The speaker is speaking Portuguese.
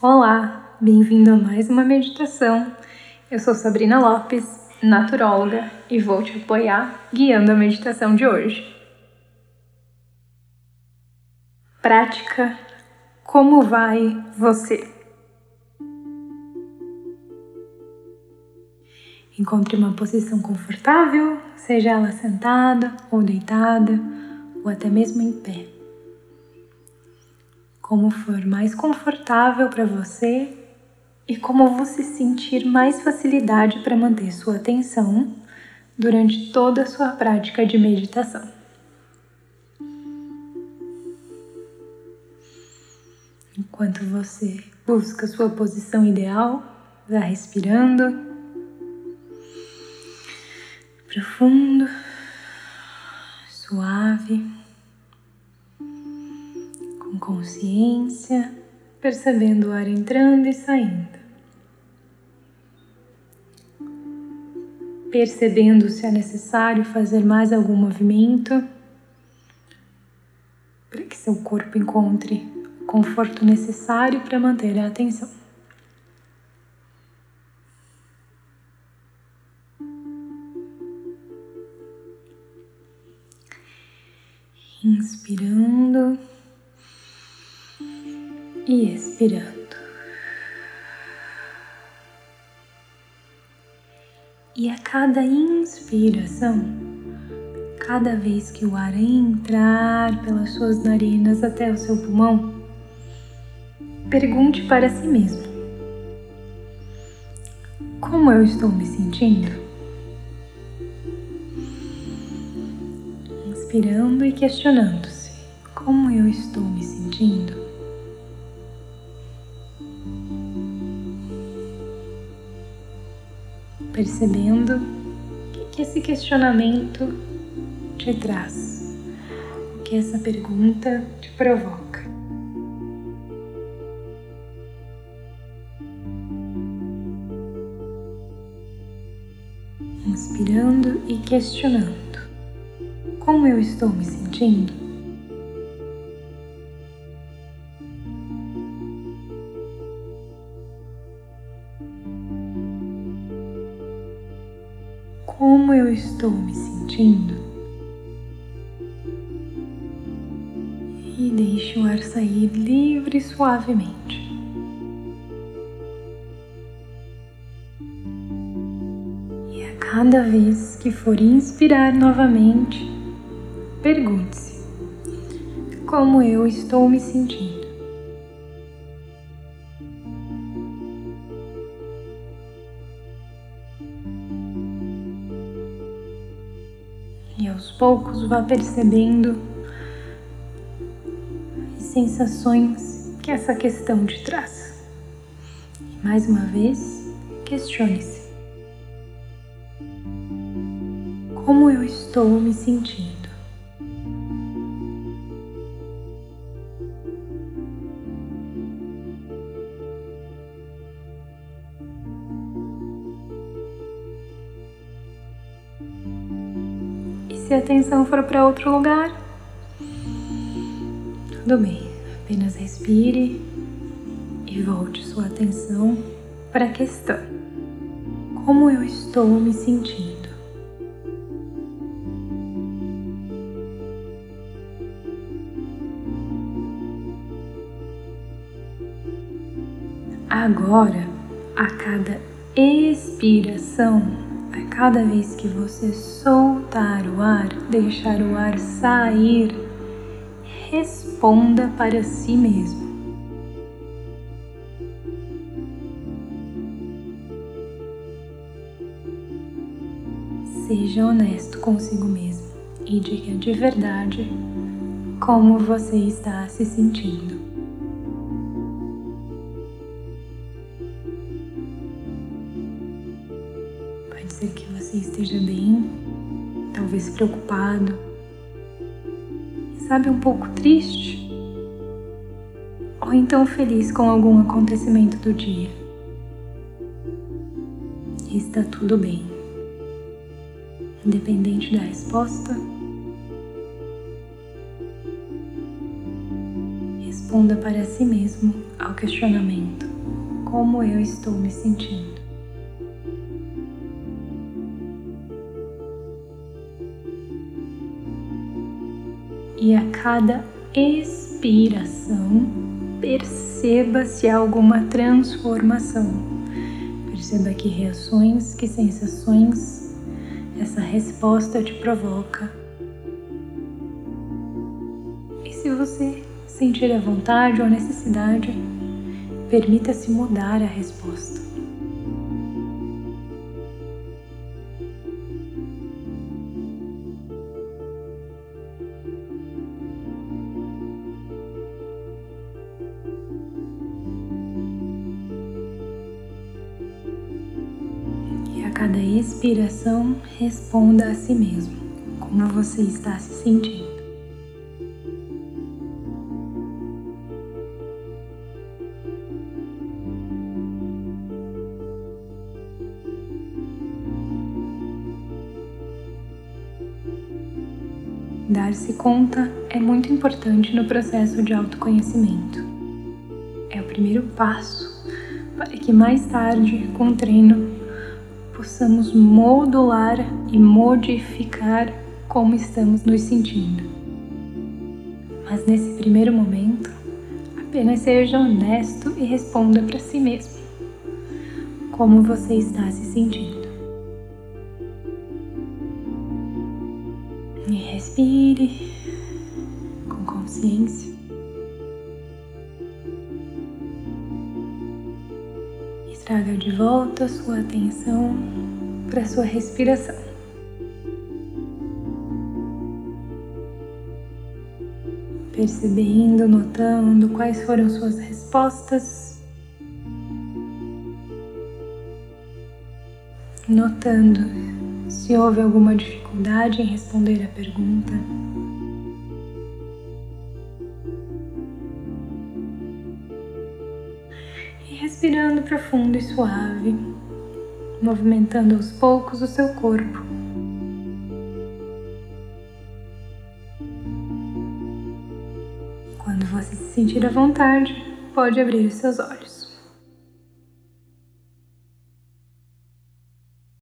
Olá, bem-vindo a mais uma meditação. Eu sou Sabrina Lopes, naturóloga, e vou te apoiar guiando a meditação de hoje. Prática Como vai você? Encontre uma posição confortável, seja ela sentada ou deitada, ou até mesmo em pé como for mais confortável para você e como você sentir mais facilidade para manter sua atenção durante toda a sua prática de meditação. Enquanto você busca sua posição ideal, vá respirando profundo, suave consciência, percebendo o ar entrando e saindo. Percebendo se é necessário fazer mais algum movimento para que seu corpo encontre o conforto necessário para manter a atenção. Inspirando e expirando. E a cada inspiração, cada vez que o ar entrar pelas suas narinas até o seu pulmão, pergunte para si mesmo: Como eu estou me sentindo? Inspirando e questionando-se: Como eu estou me sentindo? Percebendo o que esse questionamento te traz, o que essa pergunta te provoca. Inspirando e questionando: como eu estou me sentindo? Como eu estou me sentindo e deixe o ar sair livre e suavemente. E a cada vez que for inspirar novamente, pergunte-se: como eu estou me sentindo? Aos poucos vá percebendo as sensações que essa questão te traz. E mais uma vez, questione-se: Como eu estou me sentindo? Se a atenção for para outro lugar, tudo bem. Apenas respire e volte sua atenção para a questão. Como eu estou me sentindo? Agora, a cada expiração, cada vez que você soltar o ar, deixar o ar sair, responda para si mesmo. Seja honesto consigo mesmo e diga de verdade como você está se sentindo. Ser que você esteja bem, talvez preocupado, sabe, um pouco triste, ou então feliz com algum acontecimento do dia. Está tudo bem. Independente da resposta, responda para si mesmo ao questionamento. como eu estou me sentindo. E a cada expiração, perceba se há alguma transformação. Perceba que reações, que sensações essa resposta te provoca. E se você sentir a vontade ou a necessidade, permita-se mudar a resposta. Cada expiração, responda a si mesmo como você está se sentindo. Dar-se conta é muito importante no processo de autoconhecimento. É o primeiro passo para que mais tarde, com treino, possamos modular e modificar como estamos nos sentindo. Mas nesse primeiro momento, apenas seja honesto e responda para si mesmo como você está se sentindo. E respire com consciência. Traga de volta sua atenção para sua respiração. Percebendo, notando quais foram suas respostas. Notando se houve alguma dificuldade em responder a pergunta. Respirando profundo e suave, movimentando aos poucos o seu corpo. Quando você se sentir à vontade, pode abrir os seus olhos.